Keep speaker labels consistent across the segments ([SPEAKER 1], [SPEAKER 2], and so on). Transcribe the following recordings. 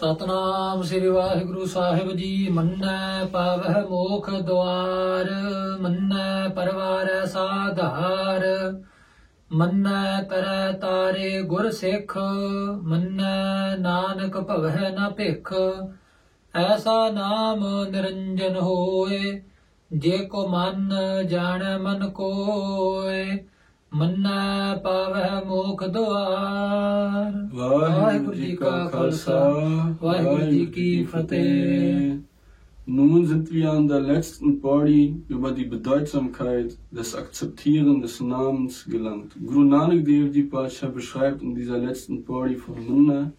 [SPEAKER 1] ਸਤਨਾਮ ਸ੍ਰੀ ਵਾਹਿਗੁਰੂ ਸਾਹਿਬ ਜੀ, ਮੰਨੈ ਪਾਵਹਿ ਮੋਖ ਦੁਆਰ, ਮੰਨੈ ਪਰਵਾਰੈ ਸਾਧਾਰ, ਮੰਨੈ ਕਰੈ ਤਾਰੇ ਗੁਰ ਸਿੱਖ, ਮੰਨੈ ਨਾਨਕ ਭਵਹਿ ਨ ਭਿਖ, ਐਸਾ ਨਾਮ ਨਿਰੰਜਨ ਹੋਏ, ਜੇ ਕੋ ਮਨ ਜਾਣੈ ਮਨ ਕੋਏ। ਮੰਨੈ ਪਾਵਹਿ ਮੋਖ ਦੁਆਰ
[SPEAKER 2] ਵਾਹਿਗੁਰੂ ਜੀ ਕਾ ਖਾਲਸਾ
[SPEAKER 1] ਵਾਹਿਗੁਰੂ ਜੀ ਕੀ ਫਤਿਹ
[SPEAKER 2] Nun sind wir an der letzten Body über die Bedeutsamkeit des Akzeptieren des Namens gelangt. Guru Nanak Dev Ji Pasha beschreibt in dieser letzten Body von Munna,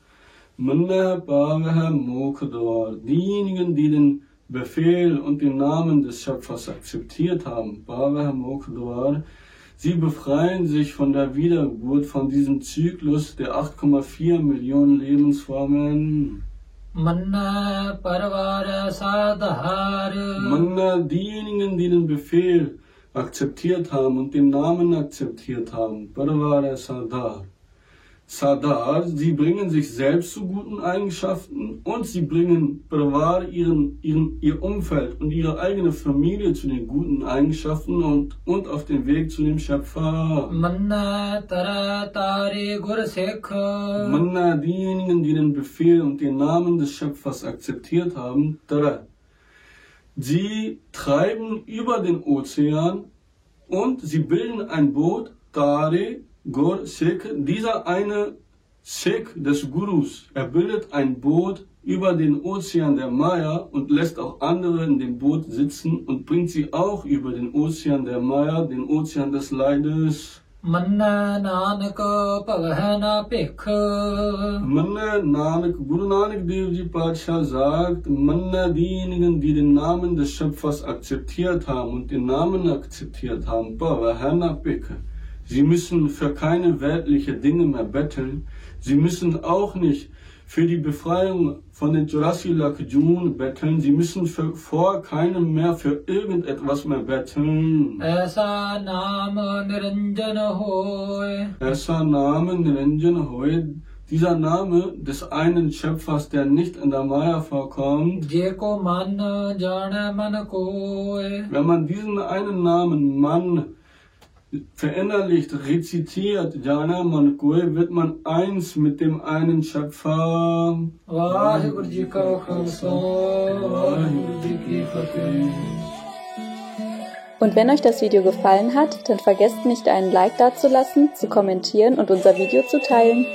[SPEAKER 2] Munna Bhavaha Mokadwar, diejenigen, die den Befehl und den Namen des Schöpfers akzeptiert haben, Bhavaha Mokadwar, Sie befreien sich von der Wiedergeburt, von diesem Zyklus der 8,4 Millionen Lebensformen.
[SPEAKER 1] Manna Parvara Sadhara.
[SPEAKER 2] Manna, diejenigen, die den Befehl akzeptiert haben und den Namen akzeptiert haben. Parvara Sadhara. Sadar, sie bringen sich selbst zu guten Eigenschaften und sie bringen Privar, ihren, ihren, ihr Umfeld und ihre eigene Familie zu den guten Eigenschaften und, und auf den Weg zu dem Schöpfer.
[SPEAKER 1] Manna, tara, tari,
[SPEAKER 2] Manna, diejenigen, die den Befehl und den Namen des Schöpfers akzeptiert haben, Tara, sie treiben über den Ozean und sie bilden ein Boot, Tare, Gor, Sikh. Dieser eine Sikh des Gurus, er bildet ein Boot über den Ozean der Maya und lässt auch andere in dem Boot sitzen und bringt sie auch über den Ozean der Maya, den Ozean des Leides.
[SPEAKER 1] ਮੰਨੈ ਨਾਨਕ ਭਵਹਿ ਨ ਭਿਖ
[SPEAKER 2] Manna Nanak, Guru Nanak Dev Ji Padsha sagt, Manna diejenigen, die den Namen des Schöpfers akzeptiert haben und den Namen akzeptiert haben, Bhavahana Beke. Sie müssen für keine weltlichen Dinge mehr betteln. Sie müssen auch nicht für die Befreiung von den Jurassic Jun betteln. Sie müssen für, vor keinem mehr für irgendetwas mehr betteln.
[SPEAKER 1] Esa Name Niranjana Hoi.
[SPEAKER 2] Esa Name Niranjana Hoy. Dieser Name des einen Schöpfers, der nicht in der Maya vorkommt, wenn man diesen einen Namen Mann verinnerlicht, rezitiert, Jana ne, Mankoi, wird man eins mit dem einen Schöpfer.
[SPEAKER 3] Und wenn euch das Video gefallen hat, dann vergesst nicht einen Like dazulassen, zu kommentieren und unser Video zu teilen.